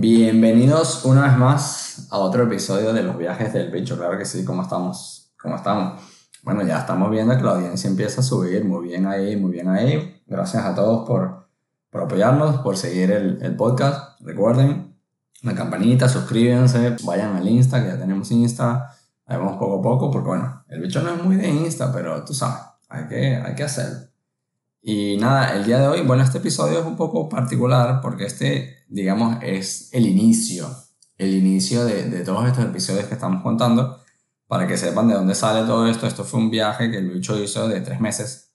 Bienvenidos una vez más a otro episodio de los viajes del bicho. Claro que sí, ¿cómo estamos? ¿Cómo estamos? Bueno, ya estamos viendo que la audiencia empieza a subir. Muy bien ahí, muy bien ahí. Gracias a todos por, por apoyarnos, por seguir el, podcast. Recuerden, la campanita, suscríbanse, vayan al Insta, que ya tenemos Insta. Ahí vamos poco a poco, porque bueno, el bicho no es muy de Insta, pero tú sabes, hay que, hay que hacerlo. Y nada, el día de hoy, bueno, este episodio es un poco particular porque este digamos, es el inicio, el inicio de, de, todos estos episodios que estamos contando, para que sepan de dónde sale todo esto. Esto fue un viaje que el bicho hizo de tres meses.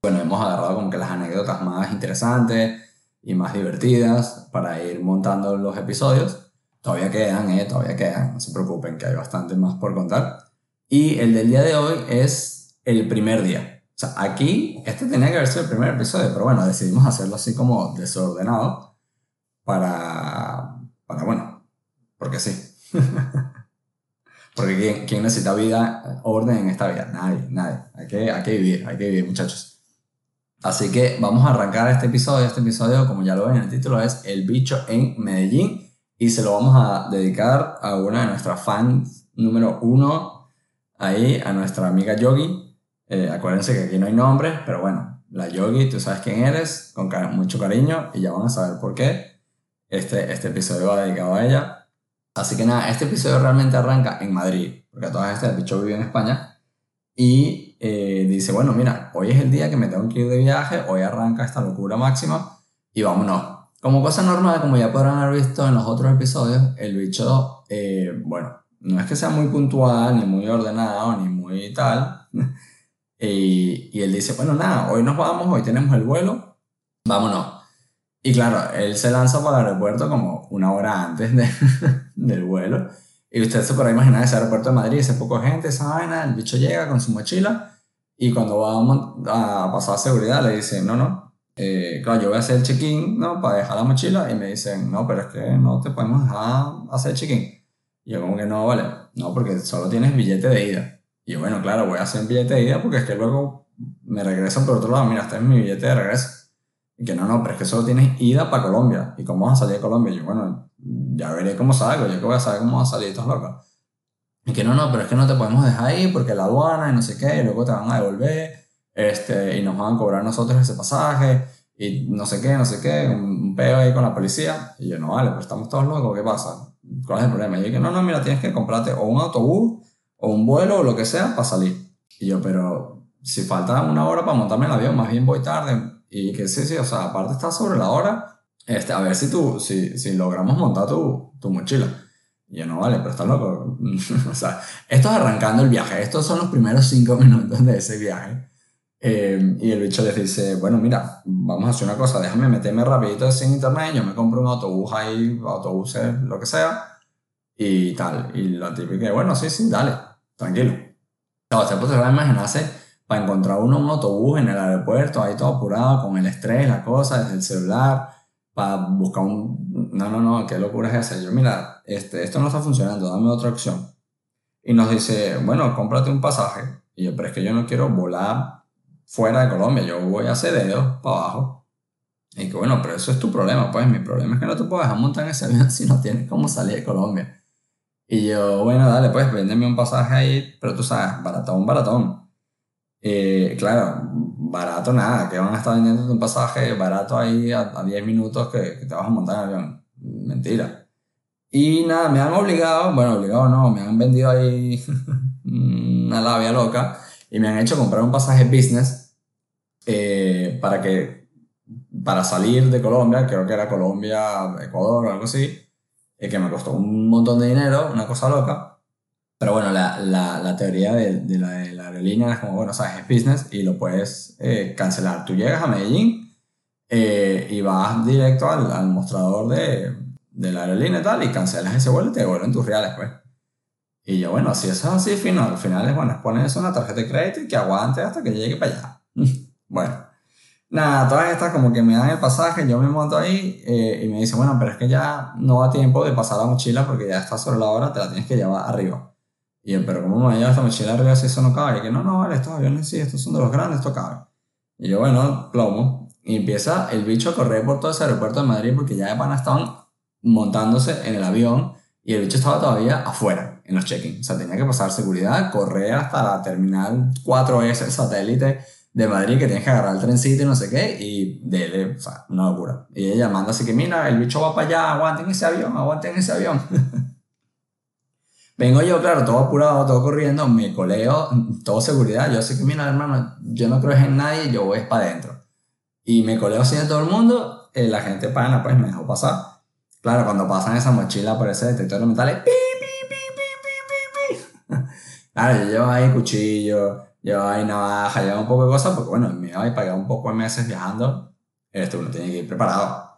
Bueno, hemos agarrado como que las anécdotas más interesantes y más divertidas para ir montando los episodios. Todavía quedan, eh, todavía quedan, no se preocupen que hay bastante más por contar. Y el del día de hoy es el primer día. O sea, aquí, este tenía que haber sido el primer episodio, pero bueno, decidimos hacerlo así como desordenado para, para bueno, porque sí. porque ¿quién, ¿quién, necesita vida, orden en esta vida? Nadie, nadie. Hay que, hay que vivir, hay que vivir, muchachos. Así que vamos a arrancar este episodio. Este episodio, como ya lo ven en el título, es El bicho en Medellín. Y se lo vamos a dedicar a una de nuestras fans número uno, ahí, a nuestra amiga Yogi. Eh, acuérdense que aquí no hay nombres, pero bueno, la Yogi, tú sabes quién eres, con mucho cariño, y ya van a saber por qué este, este episodio va dedicado a ella. Así que nada, este episodio realmente arranca en Madrid, porque a todas estas el bicho vive en España. Y eh, dice, bueno, mira, hoy es el día que me tengo que ir de viaje, hoy arranca esta locura máxima y vámonos. Como cosa normal, como ya podrán haber visto en los otros episodios, el bicho, eh, bueno, no es que sea muy puntual, ni muy ordenado, ni muy tal. y, y él dice, bueno, nada, hoy nos vamos, hoy tenemos el vuelo, vámonos. Y claro, él se lanza para el aeropuerto como una hora antes de, del vuelo. Y usted se podrá imaginar ese aeropuerto de Madrid, ese poco gente, esa vaina, el bicho llega con su mochila y cuando va a, pasar seguridad le dicen, no, no, eh, claro, yo voy a hacer el check-in, ¿no? Para dejar la mochila y me dicen, no, pero es que no te podemos dejar hacer check-in. Y yo como que no, vale, no, porque solo tienes billete de ida. Y bueno, claro, voy a hacer el billete de ida porque es que luego me regresan por otro lado, mira, este es mi billete de regreso. Y que no, no, pero es que solo tienes ida para Colombia. ¿Y cómo vas a salir de Colombia? Y yo, bueno, ya veré cómo salgo, yo que voy a saber cómo vas a salir, estás loco. Y que no, no, pero es que no te podemos dejar ahí porque la aduana y no sé qué, y luego te van a devolver, este, y nos van a cobrar nosotros ese pasaje, y no sé qué, no sé qué, un peo ahí con la policía. Y yo, no, vale, pero estamos todos locos, ¿qué pasa? ¿Cuál es el problema? Y yo, que no, no, mira, tienes que comprarte o un autobús, un vuelo, o lo que sea, para salir. Y yo, pero si falta una hora para montarme el avión, más bien voy tarde, y que sí, sí, o sea, aparte está sobre la hora, este, a ver si, tú, si, logramos montar tu, tu mochila. Y yo no, vale, pero está loco. o sea, esto es arrancando el viaje, estos son los primeros cinco minutos de ese viaje. Eh, y el bicho les dice, bueno, mira, vamos a hacer una cosa, déjame meterme rapidito en internet, yo me compro un autobús ahí, autobuses, lo que sea, y tal. Y la típica, bueno, sí, sí, dale, tranquilo. Claro, usted podrá imaginarse para encontrar uno un autobús en el aeropuerto, ahí todo apurado, con el estrés, la cosa, desde el celular, para buscar un... No, no, no, qué locura es esa. Yo, mira, este, esto no está funcionando, dame otra opción. Y nos dice, bueno, cómprate un pasaje. Y yo, pero es que yo no quiero volar fuera de Colombia, yo voy a hacer dedos para abajo. Y que bueno, pero eso es tu problema, pues mi problema es que no te puedo dejar montar en ese avión si no tienes cómo salir de Colombia. Y yo, bueno, dale, pues véndeme un pasaje ahí, pero tú sabes, baratón, baratón. Eh, claro, barato nada, que van a estar vendiendo un pasaje barato ahí a, 10 minutos que, que, te vas a montar en avión. Mentira. Y nada, me han obligado, bueno, obligado no, me han vendido ahí una labia loca y me han hecho comprar un pasaje business eh, para que, para salir de Colombia, creo que era Colombia, Ecuador o algo así, y que me costó un montón de dinero, una cosa loca. Pero bueno, la, la, la teoría de, de, la, de, la, aerolínea es como, bueno, sabes, es business y lo puedes eh, cancelar. Tú llegas a Medellín eh, y vas directo al, al mostrador de, de, la aerolínea y tal y cancelas ese vuelo y te devuelven tus reales, pues. Y yo, bueno, si eso es así, fino, al final es, bueno, pones eso en una tarjeta de crédito y que aguante hasta que llegue para allá. bueno. Nada, todas estas como que me dan el pasaje, yo me monto ahí eh, y me dice, bueno, pero es que ya no da tiempo de pasar la mochila porque ya está sobre la hora, te la tienes que llevar arriba. Y él, pero ¿cómo me lleva esta mochila arriba si eso no cabe? Y que no, no, vale, estos aviones sí, estos son de los grandes, esto cabe. Y yo, bueno, plomo. Y empieza el bicho a correr por todo ese aeropuerto de Madrid porque ya de pana estaban montándose en el avión y el bicho estaba todavía afuera, en los check-in. O sea, tenía que pasar seguridad, correr hasta la terminal 4S satélite de Madrid, que tienes que agarrar el trencito y no sé qué, y dele, o sea, una locura. Y ella manda así que, mira, el bicho va para allá, aguanten ese avión, aguanten ese avión. Vengo yo, claro, todo apurado, todo corriendo, me coleo, todo seguridad. Yo sé que, mira, hermano, yo no creo en nadie, yo voy para adentro. Y me coleo así de todo el mundo, eh, la gente pana, pues me dejó pasar. Claro, cuando pasan esa mochila por ese detector de metales, pi, pi, pi, pi, pi, pi. Claro, yo llevo ahí cuchillo, llevo ahí navaja, llevo un poco de cosas, porque bueno, me iba a pagar un poco de meses viajando, esto uno tiene que ir preparado.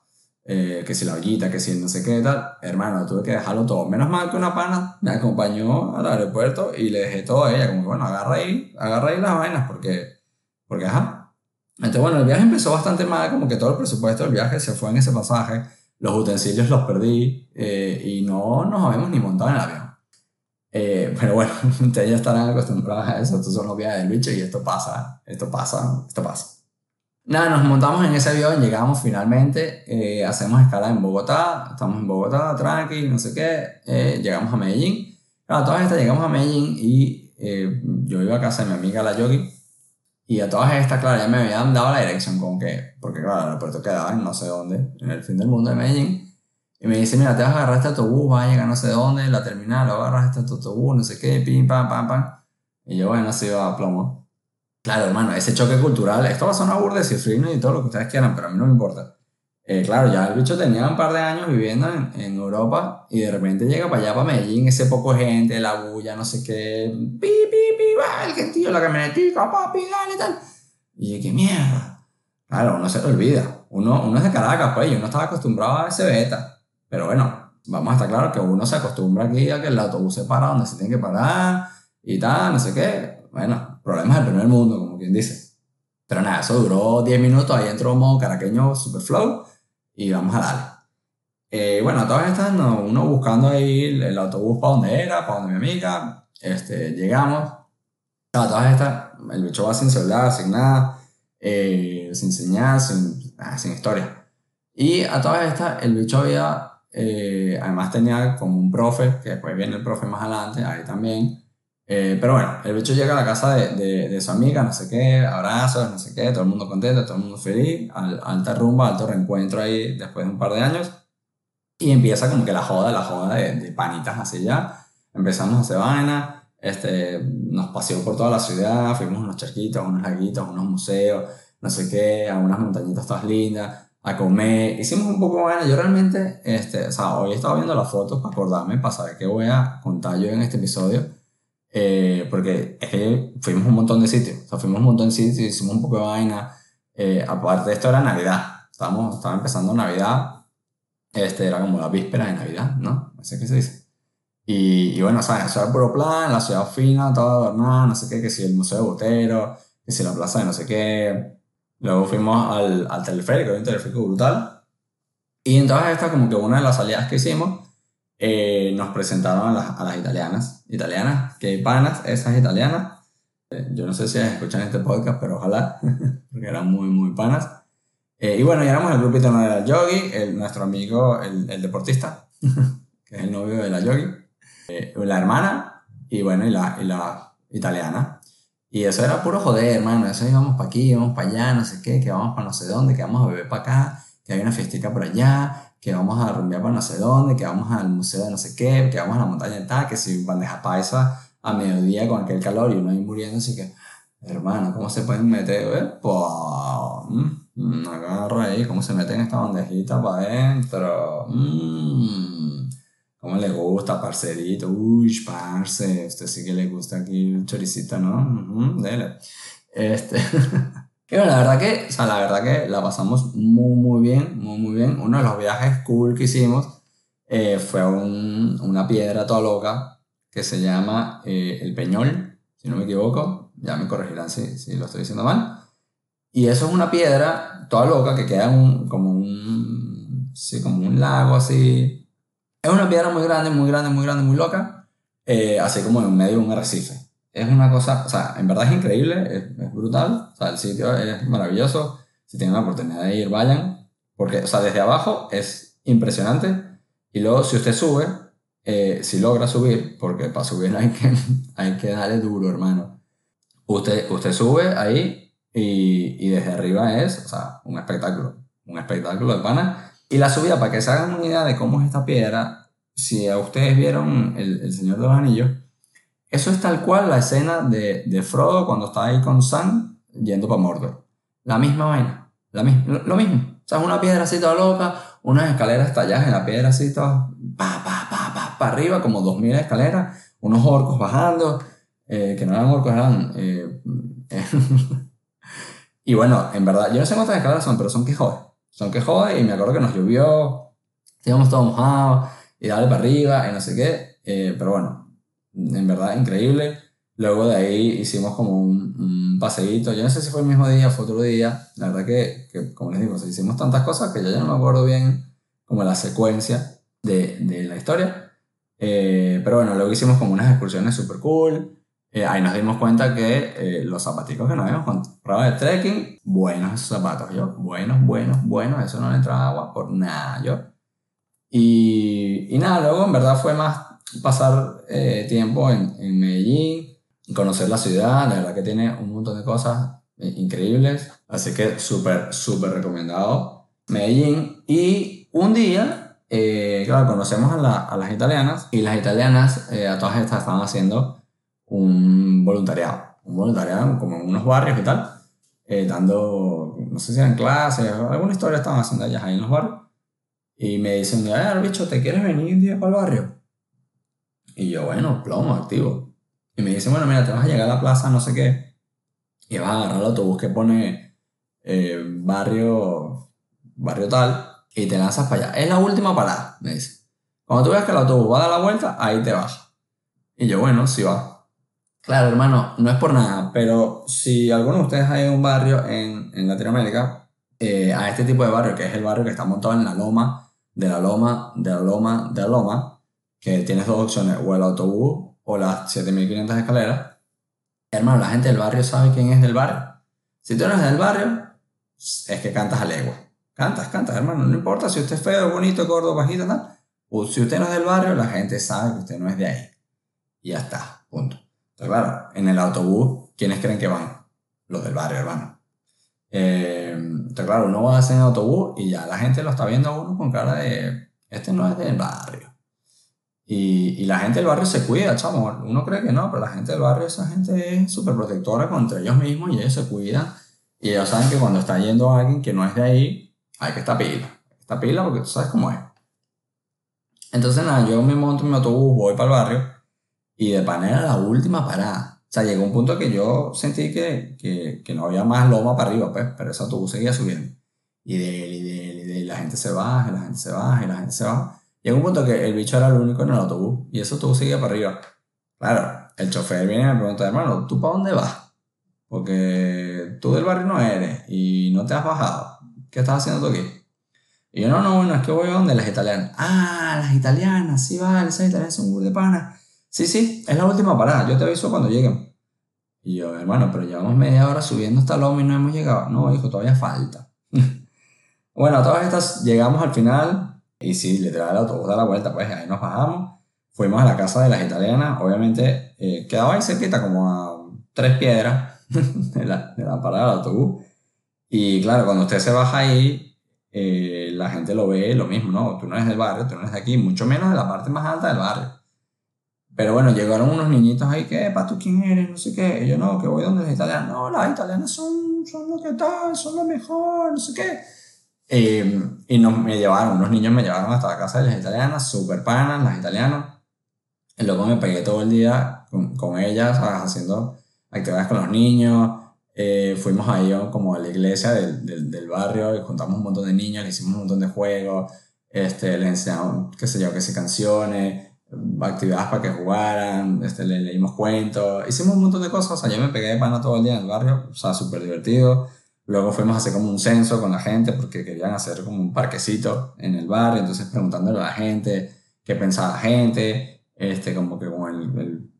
Eh, que si la ollita, que si no sé qué tal, hermano, tuve que dejarlo todo. Menos mal que una pana me acompañó al aeropuerto y le dejé todo a ella, como bueno, agarra ahí, agarra ahí las vainas, porque, porque ajá. Entonces, bueno, el viaje empezó bastante mal, como que todo el presupuesto del viaje se fue en ese pasaje, los utensilios los perdí eh, y no nos habíamos ni montado en el avión. Eh, pero bueno, ustedes ya estarán acostumbrados a eso, estos son los viajes del bicho y esto pasa, esto pasa, esto pasa. Nada, nos montamos en ese avión, llegamos finalmente, eh, hacemos escala en Bogotá, estamos en Bogotá, tranqui, no sé qué, eh, llegamos a Medellín. Claro, todas estas llegamos a Medellín y eh, yo iba a casa de mi amiga la Yogi y a todas estas, claro, ya me habían dado la dirección con que, porque claro, el aeropuerto quedaba en no sé dónde, en el fin del mundo de Medellín. Y me dice, mira, te vas a agarrar este autobús, vas a llegar no sé dónde, la terminal, lo agarras este autobús, no sé qué, pim, pam, pam, pam. Y yo, bueno, así va a plomo. Claro, hermano, ese choque cultural, esto va a sonar burde, cifrino y todo lo que ustedes quieran, pero a mí no me importa. Eh, claro, ya el bicho tenía un par de años viviendo en, en, Europa y de repente llega para allá, para Medellín, ese poco gente, la bulla, no sé qué, pi, pi, pi, va, el gentío, la camionetica, papi, dale, tal. Y yo, qué mierda. Claro, uno se lo olvida. Uno, uno es de Caracas, pues, y uno estaba acostumbrado a ese beta. Pero bueno, vamos a estar claros que uno se acostumbra aquí a que el autobús se para donde se tiene que parar y tal, no sé qué. Bueno, problemas del primer mundo, como quien dice. Pero nada, eso duró 10 minutos, ahí entró modo caraqueño super flow y vamos a darle. Eh, bueno, todas estas, uno buscando ahí el, autobús para donde era, para donde mi amiga, este, llegamos. A todas estas, el bicho va sin celular, sin nada, eh, sin señal, sin, ah, sin historia. Y a todas estas, el bicho había, eh, además tenía como un profe, que después viene el profe más adelante, ahí también, eh, pero bueno, el bicho llega a la casa de, de, de, su amiga, no sé qué, abrazos, no sé qué, todo el mundo contento, todo el mundo feliz, al, alta rumba, alto reencuentro ahí después de un par de años. Y empieza como que la joda, la joda de, de panitas así ya. Empezamos a hacer vaina, este, nos paseó por toda la ciudad, fuimos a unos charquitos, unos laguitos, unos museos, no sé qué, a unas montañitas todas lindas, a comer. Hicimos un poco vaina. Yo realmente, este, o sea, hoy he estado viendo las fotos para acordarme, para saber qué voy a contar yo en este episodio eh, porque es que fuimos un montón de sitios, o sea, fuimos un montón de sitios, hicimos un poco de vaina. Eh, aparte de esto era Navidad, estábamos, estaba empezando Navidad, este era como la víspera de Navidad, ¿no? No sé qué se dice. Y, y bueno, ¿sabes? Eso era puro plan, la ciudad fina, toda adornada, no sé qué, que si el Museo de Botero, que si la plaza de no sé qué. Luego fuimos al, al teleférico, un teleférico brutal. Y entonces esta como que una de las salidas que hicimos eh, nos presentaron a las, a las, italianas. Italianas, que panas, esas italianas. Eh, yo no sé si escuchan este podcast, pero ojalá, porque eran muy, muy panas. Eh, y bueno, ya éramos el grupito no era Yogi, el, nuestro amigo, el, el deportista, que es el novio de la Yogi, la hermana, y bueno, y la, y la italiana. Y eso era puro joder, hermano. Eso íbamos para aquí, íbamos para allá, no sé qué, que vamos para no sé dónde, que vamos a beber para acá, que hay una fiestica por allá, que vamos a rumbear para no sé dónde, que vamos al museo de no sé qué, que vamos a la montaña de tal, que si bandeja paisa a mediodía con aquel calor y uno ahí muriendo, así que, hermano, ¿cómo se pueden meter? Eh? Pues, mm, agarra ahí, ¿cómo se meten esta bandejita para adentro? Mm, ¿Cómo le gusta, parcerito? Uy, parce, usted sí que le gusta aquí el choricito, ¿no? dele. Este... Y bueno, la verdad que, o sea, la verdad que la pasamos muy, muy bien, muy, muy bien. Uno de los viajes cool que hicimos eh, fue un, una piedra toda loca que se llama eh, El Peñol, si no me equivoco. Ya me corregirán si, si lo estoy diciendo mal. Y eso es una piedra toda loca que queda un, como un, sí, como un lago así. Es una piedra muy grande, muy grande, muy grande, muy loca, eh, así como en medio de un arrecife es una cosa, o sea, en verdad es increíble, es, brutal, o sea, el sitio es maravilloso, si tienen la oportunidad de ir, vayan, porque, o sea, desde abajo es impresionante, Y luego, si usted sube, eh, si logra subir, porque para subir hay que, hay que darle duro, hermano. Usted, usted sube ahí y, y desde arriba es, o sea, un espectáculo. Un espectáculo de pana. Y la subida, para que se hagan una idea de cómo es esta piedra, si a ustedes vieron el, el Señor de los Anillos, eso es tal cual la escena de, de Frodo cuando está ahí con Sam yendo para Mordor. La misma vaina. La misma, lo mismo. O sea, una piedra así toda loca, unas escaleras talladas en la piedra así todas, pa, pa, pa, pa, para arriba, como 2000 escaleras, unos orcos bajando, eh, que no eran orcos, eran... Eh, y bueno, en verdad, yo no sé cuántas escaleras son, pero son que joder. Son que joder y me acuerdo que nos llovió, estábamos todos mojados y dale para arriba y no sé qué. Eh, pero bueno, en verdad increíble. Luego de ahí hicimos como un, un paseíto. Yo no sé si fue el mismo día o fue otro día. La verdad que, como les digo, hicimos tantas cosas que yo ya no me acuerdo bien como la secuencia de, de la historia. Eh, pero bueno, luego hicimos como unas excursiones super cool. Eh, ahí nos dimos cuenta que eh, los zapaticos que nos habíamos comprado de trekking, buenos esos zapatos, yo, buenos, buenos, buenos, eso no le entraba agua por nada, yo. Y, y nada, luego en verdad fue más pasar eh, tiempo en, en Medellín, conocer la ciudad, la verdad que tiene un montón de cosas increíbles, así que súper, súper recomendado Medellín. Y un día, claro, conocemos a, la- a las italianas y las italianas, a todas estas estaban haciendo un voluntariado, un voluntariado como en unos barrios y tal, eh, dando, no sé si eran clases, alguna historia estaban haciendo ellas ahí en los barrios. Y me dicen, a bicho, ¿te quieres venir un día para el barrio? Y yo, bueno, plomo, activo. Y me dicen, bueno, mira, te vas a llegar a la plaza, no sé qué, y vas a agarrar el autobús que pone eh, barrio, barrio tal, y te lanzas para allá. Es la última parada, me dice. Cuando tú veas que el autobús va a dar la vuelta, ahí te vas. Y yo, bueno, sí va. Claro, hermano, no es por nada, pero si alguno de ustedes hay un barrio en, en Latinoamérica, eh, a este tipo de barrio, que es el barrio que está montado en la loma, de la loma, de la loma, de la loma, que tienes dos opciones, o el autobús o las 7500 escaleras, hermano, la gente del barrio sabe quién es del barrio. Si tú eres del barrio, es que cantas a legua. Cantas, cantas, hermano, no importa si usted es feo, bonito, gordo, bajito, tal. O si usted no es del barrio, la gente sabe que usted no es de ahí. Y ya está, punto. Entonces, claro, en el autobús, ¿quiénes creen que van? Los del barrio, hermano. Eh, entonces, claro, uno va en autobús y ya la gente lo está viendo a uno con cara de, este no es del barrio. Y, y la gente del barrio se cuida, chamo. Uno cree que no, pero la gente del barrio, esa gente es súper protectora contra ellos mismos y ellos se cuidan. Y ellos saben que cuando está yendo alguien que no es de ahí, hay que estar pila. Está pila porque tú sabes cómo es. Entonces, nada, yo me monto en mi autobús, voy para el barrio y de panera la última parada. O sea, llegó un punto que yo sentí que, que, no había más loma para arriba, pues, pero ese autobús seguía subiendo. Y de él, y de él, y de él, la gente se baja, y la gente se baja, y la gente se baja. Llegó un punto que el bicho era el único en el autobús y ese autobús seguía para arriba. Claro, el chofer viene y me pregunta, hermano, ¿tú para dónde vas? Porque tú del barrio no eres y no te has bajado. ¿Qué estás haciendo tú aquí? Y yo, no, no, bueno, es que voy a donde las italianas. Ah, las italianas, sí, vale, esas italianas son un de pana. Sí, sí, es la última parada, yo te aviso cuando lleguen. Y yo, hermano, pero llevamos media hora subiendo esta loma y no hemos llegado. No, hijo, todavía falta. bueno, todas estas llegamos al final y sí, literal el autobús da la vuelta, pues ahí nos bajamos. Fuimos a la casa de las italianas, obviamente eh, quedaba ahí cerquita, como a tres piedras de la, de la parada del autobús. Y claro, cuando usted se baja ahí, eh, la gente lo ve lo mismo, ¿no? Tú no eres del barrio, tú no eres de aquí, mucho menos de la parte más alta del barrio. Pero bueno, llegaron unos niñitos ahí que, ¿tú quién eres? No sé qué. Y yo, no, que voy donde las italianas. No, las italianas son, son lo que tal, son lo mejor, no sé qué. Eh, y nos, me llevaron, unos niños me llevaron hasta la casa de las italianas, super panas, las italianas. Y luego me pegué todo el día con, con ellas, ¿sabes? haciendo actividades con los niños. Eh, fuimos ahí como a la iglesia del, del, del, barrio y juntamos un montón de niños, le hicimos un montón de juegos, este, les enseñamos, qué sé yo, qué sé, canciones, actividades para que jugaran, este, le leímos cuentos, hicimos un montón de cosas, o sea, yo me pegué de pana todo el día en el barrio, o sea, súper divertido. Luego fuimos a hacer como un censo con la gente porque querían hacer como un parquecito en el barrio, entonces preguntándole a la gente qué pensaba la gente, este, como que como el, el,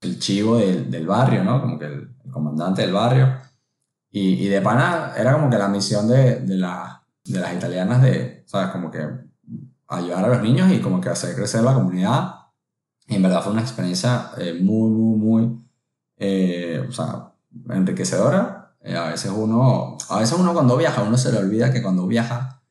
el chivo del, del, barrio, ¿no? Como que el, el comandante del barrio. Y, y, de pana era como que la misión de, de, la, de las italianas de, ¿sabes? Como que ayudar a los niños y como que hacer crecer la comunidad. Y en verdad fue una experiencia eh, muy, muy, muy, eh, o sea, enriquecedora. Eh, a veces uno, a veces uno cuando viaja, uno se le olvida que cuando viaja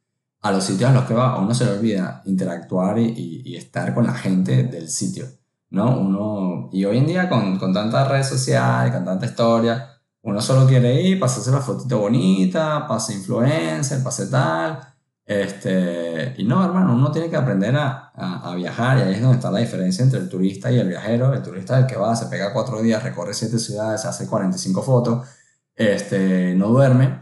a los sitios a los que va, a uno se le olvida interactuar y, y, estar con la gente del sitio, ¿no? Uno, y hoy en día con, con tantas redes sociales, con tanta historia, uno solo quiere ir, pasarse la fotito bonita, pase influencer, pase tal, este, y no, hermano, uno tiene que aprender a, a, viajar y ahí es donde está la diferencia entre el turista y el viajero. El turista es el que va, se pega cuatro días, recorre siete ciudades, hace 45 fotos, este, no duerme,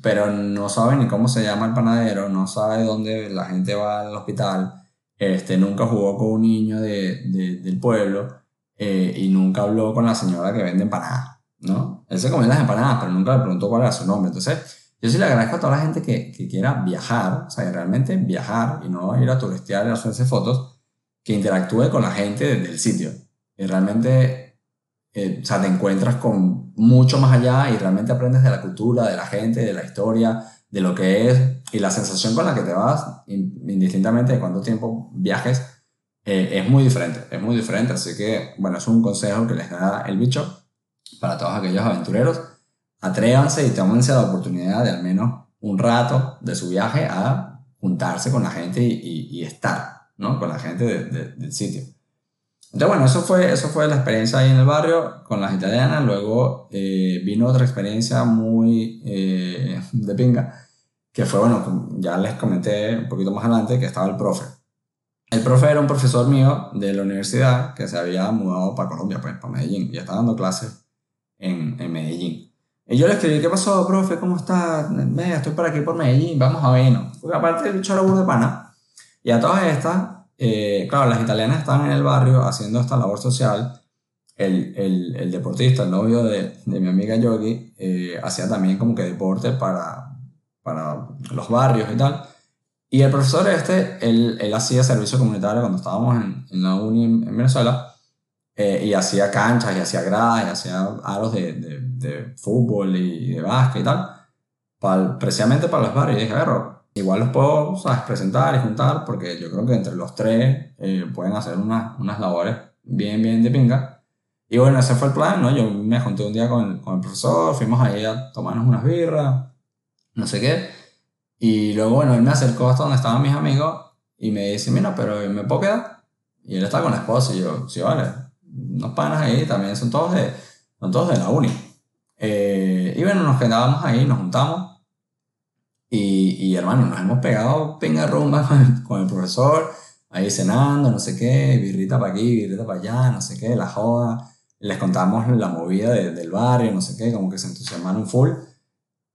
pero no sabe ni cómo se llama el panadero, no sabe dónde la gente va al hospital, este, nunca jugó con un niño de, de, del pueblo eh, y nunca habló con la señora que vende empanadas, ¿no? Él se comió las empanadas, pero nunca le preguntó cuál era su nombre. Entonces, yo sí le agradezco a toda la gente que, que quiera viajar, o sea, realmente viajar y no ir a turistear y hacerse fotos, que interactúe con la gente del sitio. Y realmente, eh, o sea, te encuentras con mucho más allá y realmente aprendes de la cultura, de la gente, de la historia, de lo que es y la sensación con la que te vas, indistintamente de cuánto tiempo viajes, eh, es muy diferente, es muy diferente. Así que, bueno, es un consejo que les da el bicho para todos aquellos aventureros atrévanse y tómense la oportunidad de al menos un rato de su viaje a juntarse con la gente y, y, estar, ¿no? Con la gente del sitio. Entonces, bueno, eso fue, eso fue la experiencia ahí en el barrio con las italianas. Luego eh, vino otra experiencia muy eh, de pinga, que fue, bueno, ya les comenté un poquito más adelante, que estaba el profe. El profe era un profesor mío de la universidad que se había mudado para Colombia, pues, para Medellín, y estaba dando clases en, en Medellín. Y yo le escribí, ¿qué pasó, profe? ¿Cómo está? Venga, estoy por aquí por Medellín, vamos a vernos. Porque aparte el bicho era de pana. Y a todas estas, eh, claro, las italianas estaban en el barrio haciendo esta labor social. El, el, el deportista, el novio de, de mi amiga Yogi, eh, hacía también como que deporte para, para los barrios y tal. Y el profesor este, él, él hacía servicio comunitario cuando estábamos en, en la uni en Venezuela eh, y hacía canchas y hacía gradas y hacía aros de, de, de, fútbol y de básquet y tal, para, precisamente para los barrios. Y dije, a ver, igual los puedo ¿sabes? presentar y juntar porque yo creo que entre los tres eh, pueden hacer unas, unas labores bien, bien de pinga. Y bueno, ese fue el plan, ¿no? Yo me junté un día con el, con el profesor, fuimos ahí a tomarnos unas birras, no sé qué. Y luego, bueno, él me acercó hasta donde estaban mis amigos y me dice, mira, pero ¿me puedo quedar? Y él está con la esposa y yo, sí, vale, unos panas ahí también son todos de, son todos de la uni. Eh, y bueno, nos quedábamos ahí, nos juntamos. Y, y hermano, nos hemos pegado pinga rumba con el, con el, profesor, ahí cenando, no sé qué, birrita para aquí, birrita para allá, no sé qué, la joda. Les contamos la movida de, del barrio, no sé qué, como que se entusiasmaron full.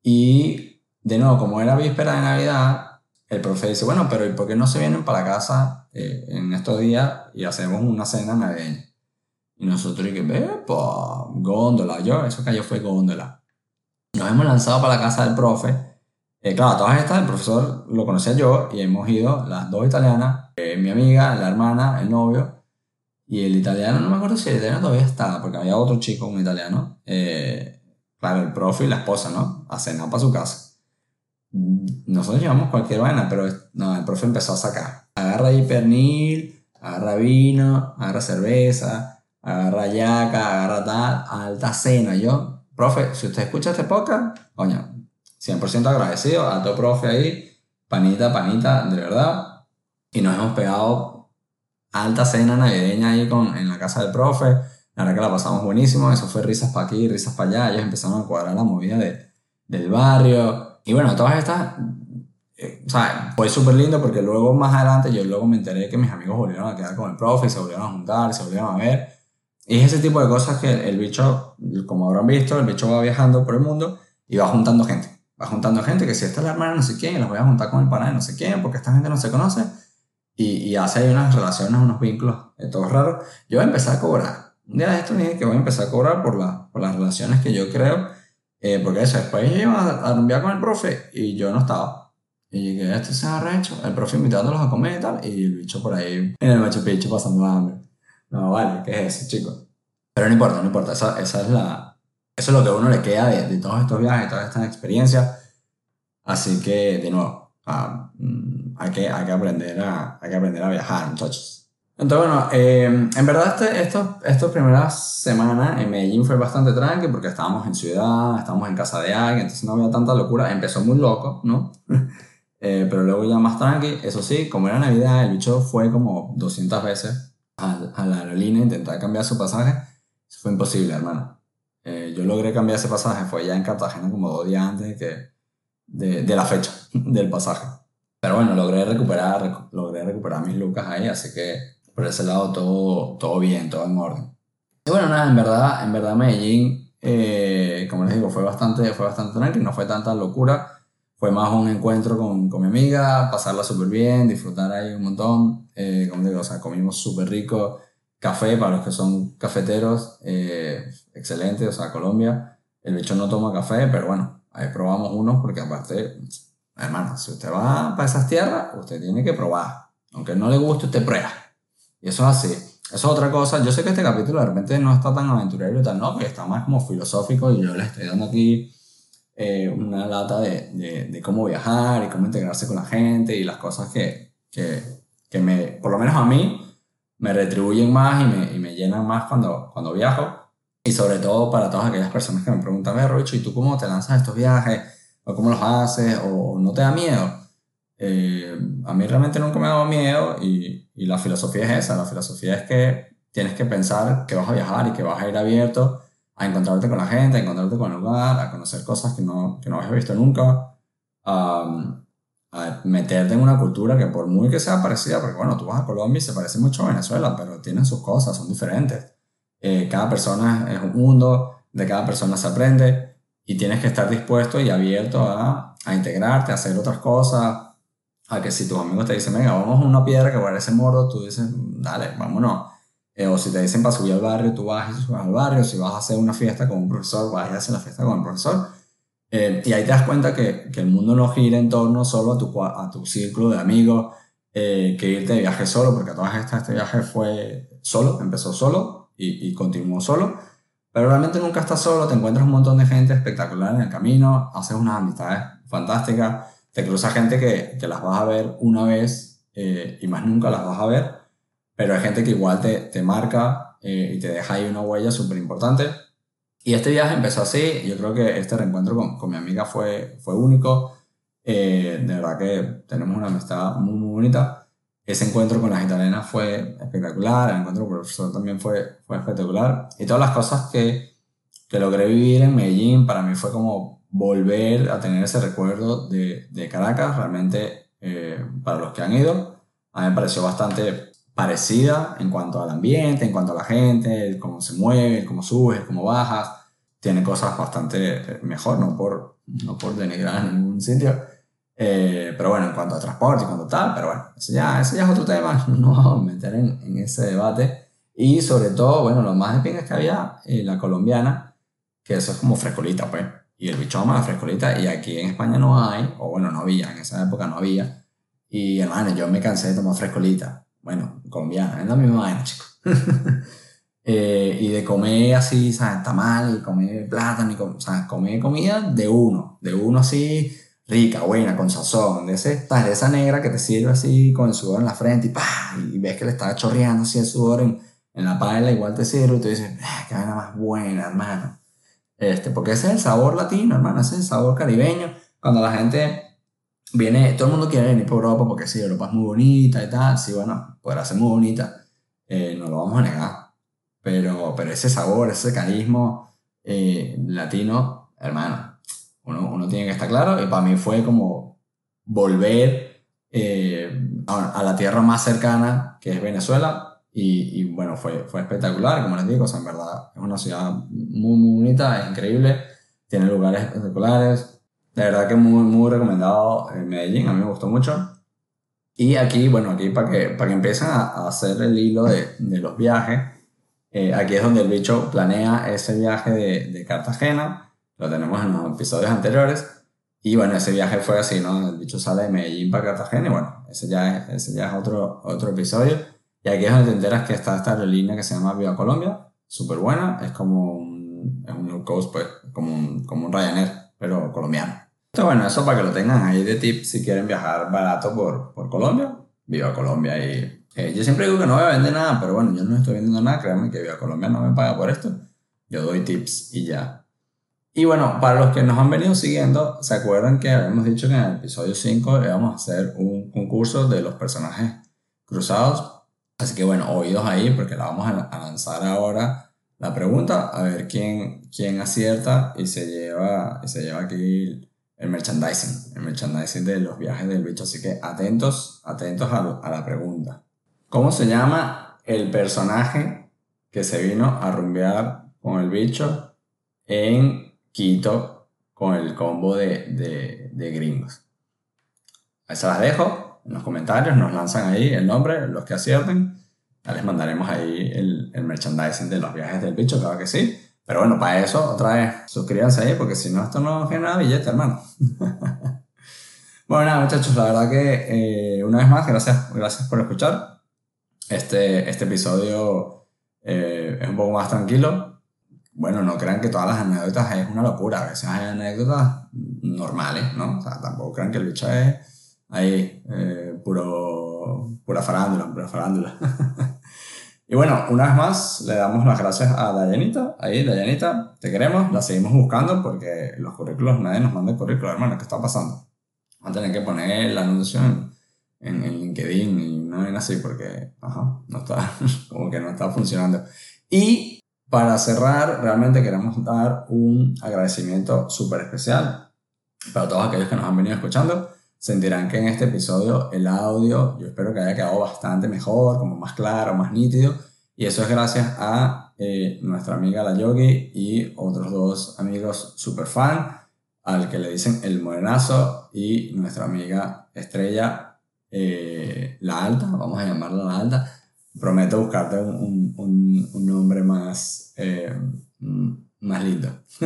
Y de nuevo, como era víspera de Navidad, el profe dice, bueno, pero ¿y por qué no se vienen para casa eh, en estos días y hacemos una cena navideña? Y nosotros, que, epa, góndola. Yo, eso que yo fue góndola. Nos hemos lanzado para la casa del profe. Eh, claro, todas estas, el profesor lo conocía yo y hemos ido las dos italianas, eh, mi amiga, la hermana, el novio. Y el italiano, no me acuerdo si el italiano todavía estaba, porque había otro chico, un italiano. Eh, claro, el profe y la esposa, ¿no? A cenar para su casa. Nosotros llevamos cualquier vaina, pero no, el profe empezó a sacar. Agarra ahí pernil, agarra vino, agarra cerveza, agarra yaca, agarra tal, alta cena. Yo, profe, si usted escucha este podcast, coño, 100% agradecido a todo profe ahí, panita, panita, de verdad. Y nos hemos pegado alta cena navideña ahí con, en la casa del profe. La verdad que la pasamos buenísimo. Eso fue risas para aquí, risas para allá. Ellos empezaron a cuadrar la movida de, del barrio. Y bueno, todas estas eh, o sea, fue súper lindo porque luego más adelante yo luego me enteré que mis amigos volvieron a quedar con el profe, se volvieron a juntar, se volvieron a ver. Y es ese tipo de cosas que el bicho, como habrán visto, el bicho va viajando por el mundo y va juntando gente. Va juntando gente que si esta es la hermana de no sé quién, y las voy a juntar con el pana de no sé quién, porque esta gente no se conoce. Y, y hace ahí unas relaciones, unos vínculos, eh, todos raros. Yo voy a empezar a cobrar. Un día de esto dije que voy a empezar a cobrar por, la, por las relaciones que yo creo. Eh, porque eso, después iba a, a rumbear con el profe y yo no estaba. Y llegué, esto se ha rehecho. El profe invitándolos a comer y tal. Y el bicho por ahí en el Machu Picchu pasando hambre. No, vale, ¿qué es eso, chicos? Pero no importa, no importa. Esa, esa es la, eso es lo que a uno le queda de, de todos estos viajes, todas estas experiencias. Así que, de nuevo, ah, mm, hay que, hay que, aprender, a, hay que aprender a viajar, muchachos. Entonces, bueno, eh, en verdad este, estos, estas primeras semanas en Medellín fue bastante tranqui porque estábamos en ciudad, estábamos en casa de alguien, entonces no había tanta locura. Empezó muy loco, ¿no? eh, pero luego ya más tranqui. Eso sí, como era Navidad, el bicho fue como 200 veces a, a la aerolínea intentar cambiar su pasaje. Eso fue imposible, hermano. Eh, yo logré cambiar ese pasaje, fue ya en Cartagena como dos días antes de, que, de, de la fecha del pasaje. Pero bueno, logré recuperar, logré recuperar mis lucas ahí, así que por ese lado todo, todo bien, todo en orden. Y bueno, nada, en verdad, en verdad Medellín, eh, como les digo, fue bastante, fue bastante tranquilo, no fue tanta locura. Fue más un encuentro con, con mi amiga, pasarla súper bien, disfrutar ahí un montón. Eh, como digo, o sea, comimos súper rico café para los que son cafeteros, eh, excelente, o sea, Colombia. El bicho no toma café, pero bueno, ahí probamos uno porque aparte, hermano, si usted va para esas tierras, usted tiene que probar. Aunque no le guste, usted prueba. Y eso es así. Eso es otra cosa. Yo sé que este capítulo de repente no está tan aventurero y tal, no, porque está más como filosófico y yo le estoy dando aquí eh, una lata de, de, de, cómo viajar y cómo integrarse con la gente y las cosas que, que, que me, por lo menos a mí, me retribuyen más y me, y me llenan más cuando, cuando viajo. Y sobre todo para todas aquellas personas que me preguntan, ver, Rocho, ¿y tú cómo te lanzas estos viajes? ¿O cómo los haces? ¿O no te da miedo? Eh, a mí realmente nunca me ha dado miedo y, y, la filosofía es esa, la filosofía es que tienes que pensar que vas a viajar y que vas a ir abierto a encontrarte con la gente, a encontrarte con el lugar, a conocer cosas que no, que no habías visto nunca, a, a meterte en una cultura que por muy que sea parecida, porque bueno, tú vas a Colombia y se parece mucho a Venezuela, pero tienen sus cosas, son diferentes. Eh, cada persona es un mundo, de cada persona se aprende y tienes que estar dispuesto y abierto a, a integrarte, a hacer otras cosas, a que si tus amigos te dicen, venga, vamos a una piedra que parece mordo, tú dices, dale, vámonos. Eh, o si te dicen para subir al barrio, tú vas y subes al barrio. Si vas a hacer una fiesta con un profesor, vas a hacer la fiesta con el profesor. Eh, y ahí te das cuenta que, que, el mundo no gira en torno solo a tu, a tu círculo de amigos, eh, que irte de viaje solo, porque todas estas este viaje fue solo, empezó solo y, continuó solo. Pero realmente nunca estás solo, te encuentras un montón de gente espectacular en el camino, haces unas amistades fantásticas te cruza gente que, que, las vas a ver una vez y más nunca las vas a ver, pero hay gente que igual te, te marca eh, y te deja ahí una huella súper importante. Y este viaje empezó así, yo creo que este reencuentro con, con mi amiga fue, fue único, eh, de verdad que tenemos una amistad muy, muy bonita. Ese encuentro con las italianas fue espectacular, el encuentro con el profesor también fue, fue espectacular. Y todas las cosas que, que logré vivir en Medellín para mí fue como volver a tener ese recuerdo de, de Caracas. Realmente, eh, para los que han ido, a mí me pareció bastante parecida en cuanto al ambiente, en cuanto a la gente, cómo se mueve, cómo subes, cómo bajas. Tiene cosas bastante mejor, no por, no por denigrar en ningún sitio. Eh, pero bueno, en cuanto a transporte y cuanto tal, pero bueno, ese ya, ese ya es otro tema, no vamos a meter en, en, ese debate. Y sobre todo, bueno, lo más de pinga es que había eh, la colombiana, que eso es como frescolita, pues y el bicho ama la frescolita y aquí en España no hay, o bueno, no había, en esa época no había. Y hermano, yo me cansé de tomar frescolita. Bueno, colombiana, es la misma vaina, chicos. eh, y de comer así, ¿sabes? Tamal, comer plátano, y sea, comer comida de uno, de uno así, rica, buena, con sazón, de, ese, de esa negra que te sirve así con el sudor en la frente y pa, y ves que le está chorreando así el sudor en, en la paella, igual te sirve y tú dices, ah, qué vaina más buena, hermano. Este, porque ese es el sabor latino, hermano, ese es el sabor caribeño. Cuando la gente viene, todo el mundo quiere venir por Europa porque sí, Europa es muy bonita y tal, sí, bueno, podrá ser muy bonita, eh, no lo vamos a negar. Pero, pero ese sabor, ese carisma eh, latino, hermano, uno, uno, tiene que estar claro. Y para mí fue como volver eh, a, a la tierra más cercana, que es Venezuela, y, y, bueno, fue, fue espectacular, como les digo, o sea, en verdad es una ciudad muy, muy bonita, es increíble, tiene lugares espectaculares. De verdad que muy, muy recomendado en Medellín, a mí me gustó mucho. Y aquí, bueno, aquí para que, para que empiecen a, a hacer el hilo de, de los viajes, eh, aquí es donde el bicho planea ese viaje de, de Cartagena, lo tenemos en los episodios anteriores. Y bueno, ese viaje fue así, ¿no? El bicho sale de Medellín para Cartagena y bueno, ese ya es, ese ya es otro, otro episodio. Y aquí es donde te enteras que está esta aerolínea que se llama Viva Colombia, súper buena, es como un, es un low cost, pues, como un, como un Ryanair, pero colombiano. Bueno, eso para que lo tengan ahí de tip si quieren viajar barato por, por Colombia. Viva Colombia y eh, yo siempre digo que no voy a vender nada, pero bueno, yo no estoy vendiendo nada, créanme que Viva Colombia no me paga por esto. Yo doy tips y ya. Y bueno, para los que nos han venido siguiendo, ¿se acuerdan que habíamos dicho que en el episodio 5 íbamos a hacer un concurso de los personajes cruzados? Así que bueno, oídos ahí porque la vamos a lanzar ahora la pregunta, a ver quién, quién acierta y se lleva, y se lleva aquí el merchandising, el merchandising de los viajes del bicho. Así que atentos, atentos a, la pregunta. ¿Cómo se llama el personaje que se vino a rumbear con el bicho en Quito con el combo de, de, de gringos? Ahí se las dejo en los comentarios, nos lanzan ahí el nombre, los que acierten. Ya les mandaremos ahí el, el merchandising de los viajes del bicho, claro que sí. Pero bueno, para eso, otra vez, suscríbanse ahí, porque si no, esto no genera billete, hermano. bueno, nada, muchachos, la verdad que eh, una vez más, gracias, gracias por escuchar. Este, este episodio eh, es un poco más tranquilo. Bueno, no crean que todas las anécdotas es una locura. A veces hay anécdotas normales, ¿no? O sea, tampoco crean que el bicho es ahí eh, puro, pura farándula, pura farándula. Y bueno, una vez más le damos las gracias a Dayanita. Ahí, Dayanita, te queremos, la seguimos buscando porque los currículos, nadie nos manda el currículo, hermano, ¿qué está pasando? Vamos a tener que poner la anuncio en, en, LinkedIn y no ven así porque, ajá, no está, como que no está funcionando. Y para cerrar, realmente queremos dar un agradecimiento súper especial para todos aquellos que nos han venido escuchando sentirán que en este episodio el audio yo espero que haya quedado bastante mejor, como más claro, más nítido. Y eso es gracias a eh, nuestra amiga la Yogi y otros dos amigos super fan, al que le dicen el morenazo y nuestra amiga Estrella eh, la Alta, vamos a llamarla la Alta. Prometo buscarte un, un, un nombre más, eh, más lindo.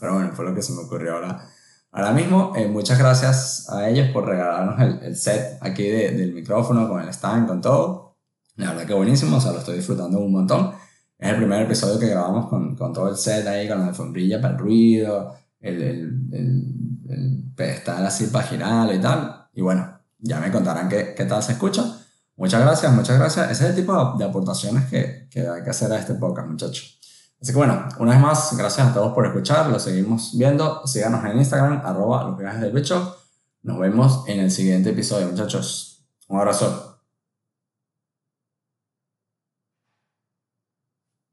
Pero bueno, fue lo que se me ocurrió ahora Ahora mismo, eh, muchas gracias a ellos por regalarnos el, el set aquí de, del micrófono, con el stand, con todo. La verdad que buenísimo, o sea, lo estoy disfrutando un montón. Es el primer episodio que grabamos con, con todo el set ahí, con la alfombrilla para el ruido, el, el, el, pedestal así para girar y tal. Y bueno, ya me contarán qué, qué tal se escucha. Muchas gracias, muchas gracias. Ese es el tipo de aportaciones que, que hay que hacer a este podcast, muchachos. Así que bueno, una vez más, gracias a todos por escuchar, lo seguimos viendo, síganos en Instagram, arroba los viajes del bicho. Nos vemos en el siguiente episodio, muchachos. Un abrazo.